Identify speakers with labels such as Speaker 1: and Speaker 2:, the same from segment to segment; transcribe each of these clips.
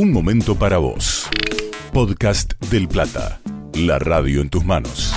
Speaker 1: Un momento para vos. Podcast del Plata. La radio en tus manos.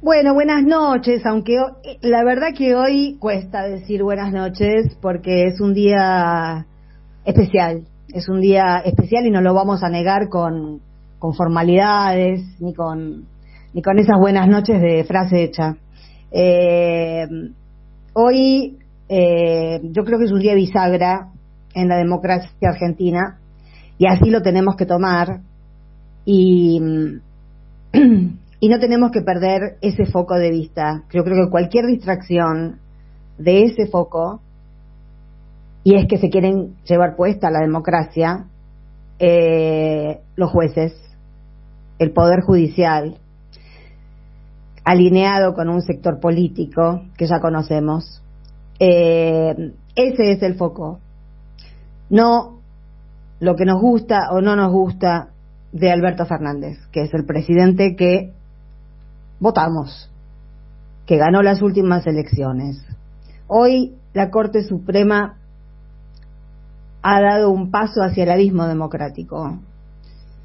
Speaker 2: Bueno, buenas noches, aunque la verdad que hoy cuesta decir buenas noches porque es un día especial, es un día especial y no lo vamos a negar con, con formalidades ni con, ni con esas buenas noches de frase hecha. Eh, hoy eh, yo creo que es un día bisagra en la democracia argentina y así lo tenemos que tomar y, no tenemos que perder ese foco de vista. Yo creo que cualquier distracción de ese foco y es que se quieren llevar puesta la democracia eh, los jueces, el poder judicial, alineado con un sector político que ya conocemos. Eh, ese es el foco. No lo que nos gusta o no nos gusta de Alberto Fernández, que es el presidente que votamos, que ganó las últimas elecciones. Hoy la Corte Suprema ha dado un paso hacia el abismo democrático.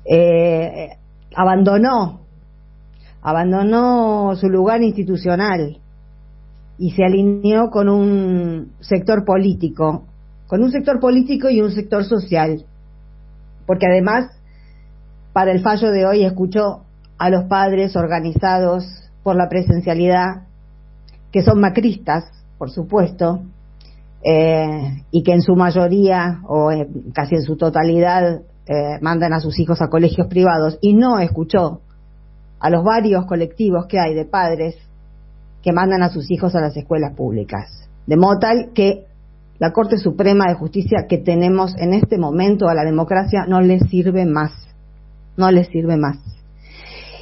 Speaker 2: Eh, abandonó abandonó su lugar institucional y se alineó con un sector político, con un sector político y un sector social, porque además, para el fallo de hoy, escuchó a los padres organizados por la presencialidad, que son macristas, por supuesto, eh, y que en su mayoría, o casi en su totalidad, eh, mandan a sus hijos a colegios privados, y no escuchó a los varios colectivos que hay de padres que mandan a sus hijos a las escuelas públicas. De modo tal que la Corte Suprema de Justicia que tenemos en este momento a la democracia no le sirve más, no le sirve más.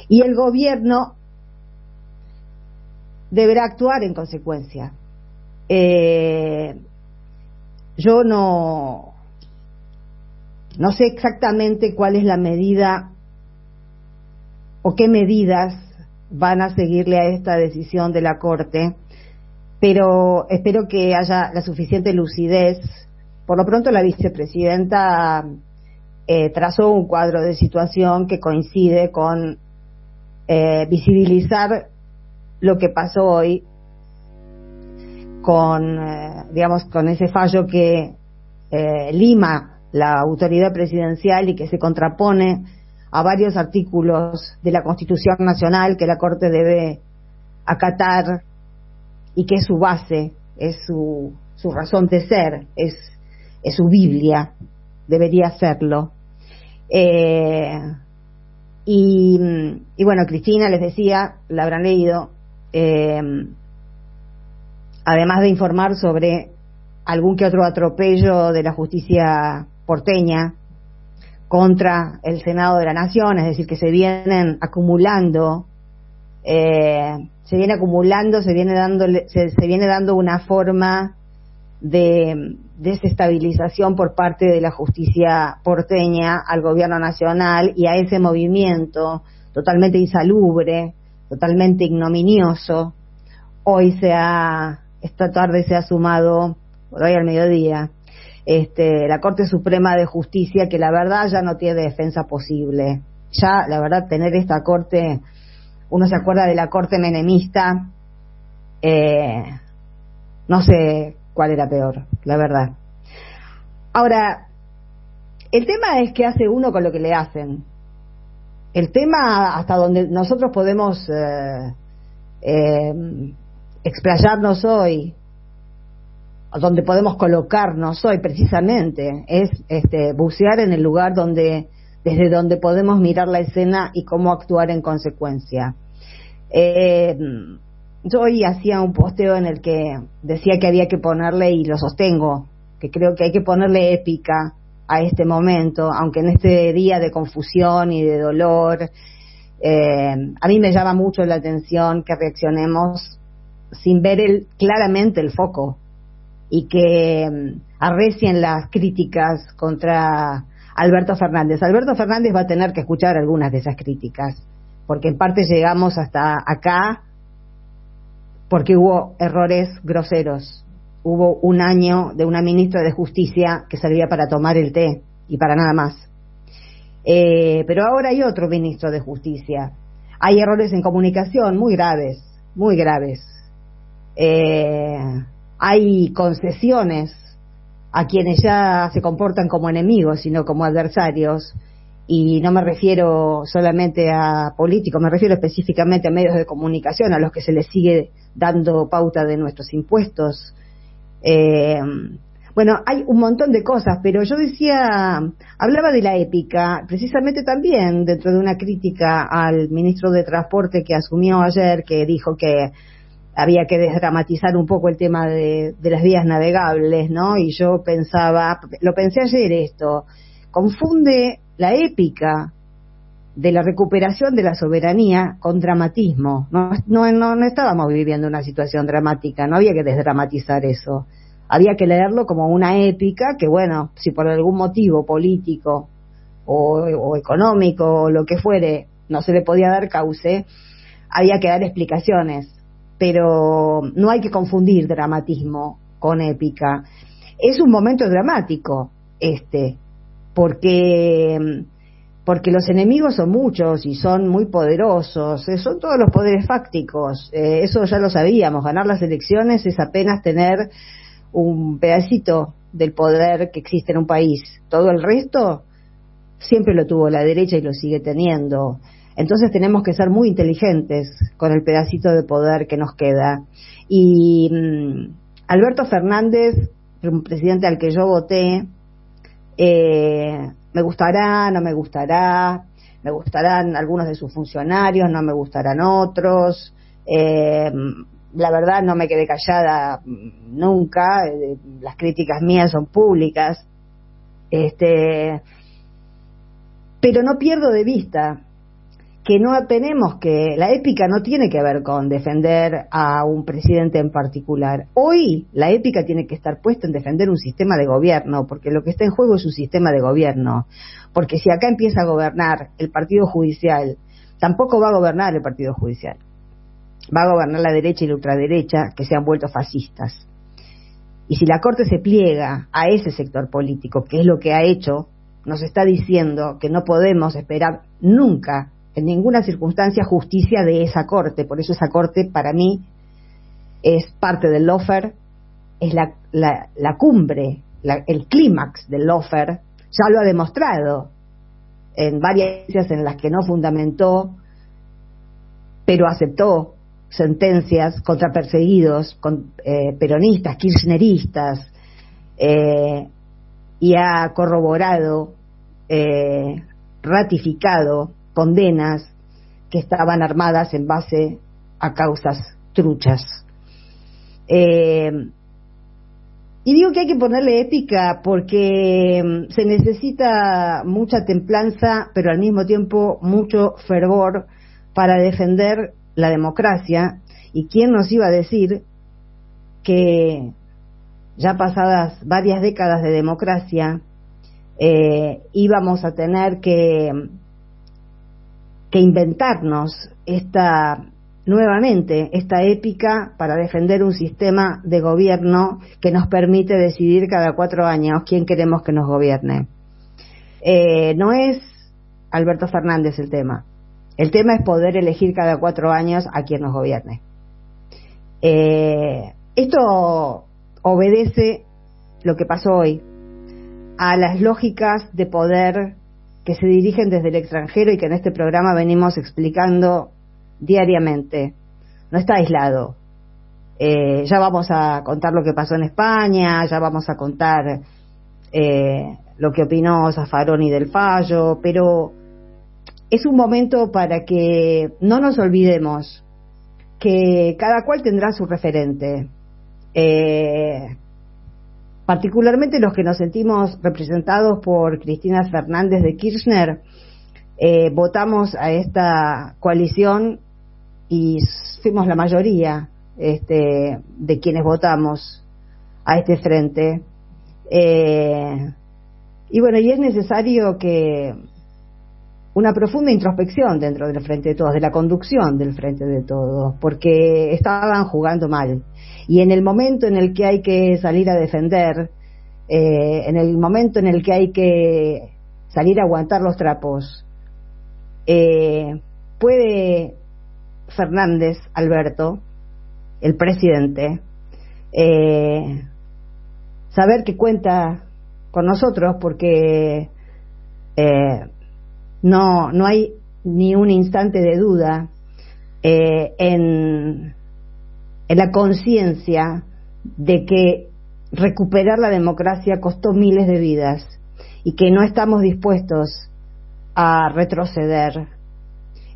Speaker 2: Y el gobierno deberá actuar en consecuencia. Eh, yo no, no sé exactamente cuál es la medida o qué medidas van a seguirle a esta decisión de la Corte, pero espero que haya la suficiente lucidez. Por lo pronto, la vicepresidenta eh, trazó un cuadro de situación que coincide con eh, visibilizar lo que pasó hoy con, eh, digamos, con ese fallo que lima la autoridad presidencial y que se contrapone a varios artículos de la Constitución Nacional que la Corte debe acatar y que es su base, es su, su razón de ser, es, su Biblia, debería serlo. Eh, y, y, bueno, Cristina les decía, la habrán leído, eh, además de informar sobre algún que otro atropello de la justicia porteña, contra el Senado de la Nación, es decir, que se vienen acumulando, eh, se viene acumulando, se viene dando, se, se, viene dando una forma de desestabilización por parte de la justicia porteña al gobierno nacional y a ese movimiento totalmente insalubre, totalmente ignominioso. Hoy se ha, esta tarde se ha sumado, por hoy al mediodía, este, la Corte Suprema de Justicia, que la verdad ya no tiene defensa posible. Ya, la verdad, tener esta Corte, uno se acuerda de la Corte menemista, eh, no sé cuál era peor, la verdad. Ahora, el tema es qué hace uno con lo que le hacen. El tema hasta donde nosotros podemos eh, eh, explayarnos hoy donde podemos colocarnos hoy precisamente es este, bucear en el lugar donde desde donde podemos mirar la escena y cómo actuar en consecuencia. Eh, yo hoy hacía un posteo en el que decía que había que ponerle, y lo sostengo, que creo que hay que ponerle épica a este momento, aunque en este día de confusión y de dolor, eh, a mí me llama mucho la atención que reaccionemos sin ver el, claramente el foco y que mm, arrecien las críticas contra Alberto Fernández. Alberto Fernández va a tener que escuchar algunas de esas críticas, porque en parte llegamos hasta acá porque hubo errores groseros hubo un año de una ministra de Justicia que servía para tomar el té y para nada más. Eh, pero ahora hay otro ministro de Justicia. Hay errores en comunicación muy graves, muy graves. Eh, hay concesiones a quienes ya se comportan como enemigos, sino como adversarios. Y no me refiero solamente a políticos, me refiero específicamente a medios de comunicación, a los que se les sigue dando pauta de nuestros impuestos. Eh, bueno, hay un montón de cosas, pero yo decía, hablaba de la épica, precisamente también dentro de una crítica al ministro de Transporte que asumió ayer, que dijo que había que desdramatizar un poco el tema de, las vías navegables, ¿no? Y yo pensaba, lo pensé ayer esto, confunde la épica de la recuperación de la soberanía con dramatismo. No, no, no, no estábamos viviendo una situación dramática, no había que desdramatizar eso había que leerlo como una épica que, bueno, si por algún motivo político o, económico o lo que fuere no se le podía dar cauce, había que dar explicaciones. Pero no hay que confundir dramatismo con épica. Es un momento dramático este, porque porque los enemigos son muchos y son muy poderosos, eh, son todos los poderes fácticos, eh, eso ya lo sabíamos, ganar las elecciones es apenas tener un pedacito del poder que existe en un país. Todo el resto siempre lo tuvo la derecha y lo sigue teniendo. Entonces tenemos que ser muy inteligentes con el pedacito de poder que nos queda. Y mm, Alberto Fernández, un presidente al que yo voté, eh, me gustará, no me gustará, me gustarán algunos de sus funcionarios, no me gustarán otros. Eh, la verdad no me quedé callada nunca, eh, las críticas mías son públicas, este, pero no pierdo de vista que no tenemos que, la épica no tiene que ver con defender a un presidente en particular. Hoy la épica tiene que estar puesta en defender un sistema de gobierno, porque lo que está en juego es un sistema de gobierno. Porque si acá empieza a gobernar el Partido Judicial, tampoco va a gobernar el Partido Judicial va a gobernar la derecha y la ultraderecha que se han vuelto fascistas. Y si la Corte se pliega a ese sector político, que es lo que ha hecho, nos está diciendo que no podemos esperar nunca, en ninguna circunstancia, justicia de esa Corte. Por eso esa Corte, para mí, es parte del lofer, es la, cumbre, el clímax del lofer, ya lo ha demostrado en varias en las que no fundamentó, pero aceptó sentencias contra perseguidos, con, eh, peronistas, kirchneristas, eh, y ha corroborado, eh, ratificado condenas que estaban armadas en base a causas truchas. y digo que hay que ponerle épica porque mm, se necesita mucha templanza, pero al mismo tiempo mucho fervor para defender la democracia y quién nos iba a decir que ya pasadas varias décadas de democracia eh, íbamos a tener que, que inventarnos esta nuevamente esta épica para defender un sistema de gobierno que nos permite decidir cada cuatro años quién queremos que nos gobierne. Eh, no es Alberto Fernández el tema, el tema es poder elegir cada cuatro años a quien nos gobierne. Eh, esto obedece lo que pasó hoy a las lógicas de poder que se dirigen desde el extranjero y que en este programa venimos explicando diariamente. No está aislado. Eh, ya vamos a contar lo que pasó en España, ya vamos a contar eh, lo que opinó Zafaroni del fallo, pero es un momento para que no nos olvidemos que cada cual tendrá su referente. Eh, particularmente los que nos sentimos representados por Cristina Fernández de Kirchner, eh, votamos a esta coalición y fuimos la mayoría este, de quienes votamos a este frente. Eh, y bueno, y es necesario que una profunda introspección dentro del Frente de Todos, de la conducción del Frente de Todos, porque estaban jugando mal. Y en el momento en el que hay que salir a defender, eh, en el momento en el que hay que salir a aguantar los trapos, eh, puede Fernández Alberto, el presidente, eh, saber que cuenta con nosotros porque no, no hay ni un instante de duda eh, en, en la conciencia de que recuperar la democracia costó miles de vidas y que no estamos dispuestos a retroceder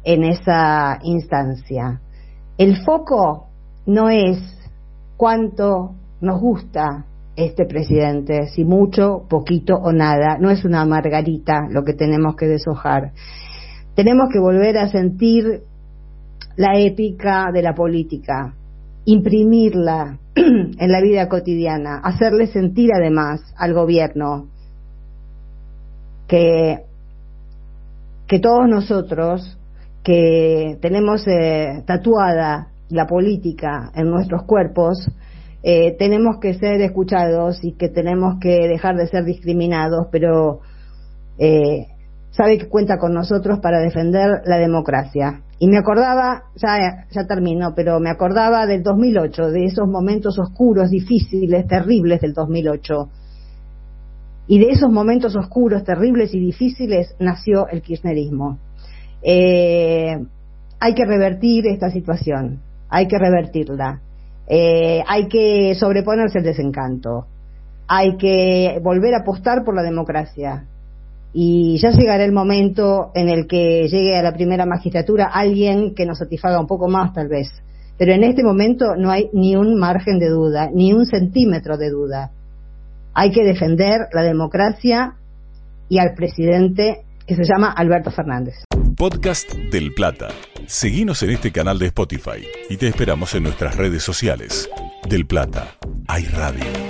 Speaker 2: en esa instancia. El foco no es cuánto nos gusta este presidente, si mucho, poquito o nada. No es una margarita lo que tenemos que deshojar. Tenemos que volver a sentir la épica de la política, imprimirla en la vida cotidiana, hacerle sentir además al gobierno que, que todos nosotros que tenemos eh, tatuada la política en nuestros cuerpos, eh, tenemos que ser escuchados y que tenemos que dejar de ser discriminados, pero eh, sabe que cuenta con nosotros para defender la democracia. Y me acordaba, ya, ya termino, pero me acordaba del 2008, de esos momentos oscuros, difíciles, terribles del 2008. Y de esos momentos oscuros, terribles y difíciles nació el kirchnerismo. Eh, hay que revertir esta situación, hay que revertirla. Eh, hay que sobreponerse al desencanto, hay que volver a apostar por la democracia. Y ya llegará el momento en el que llegue a la primera magistratura alguien que nos satisfaga un poco más, tal vez. Pero en este momento no hay ni un margen de duda, ni un centímetro de duda. Hay que defender la democracia y al presidente que se llama Alberto Fernández.
Speaker 1: Podcast del Plata. Seguimos en este canal de Spotify y te esperamos en nuestras redes sociales. Del Plata, hay radio.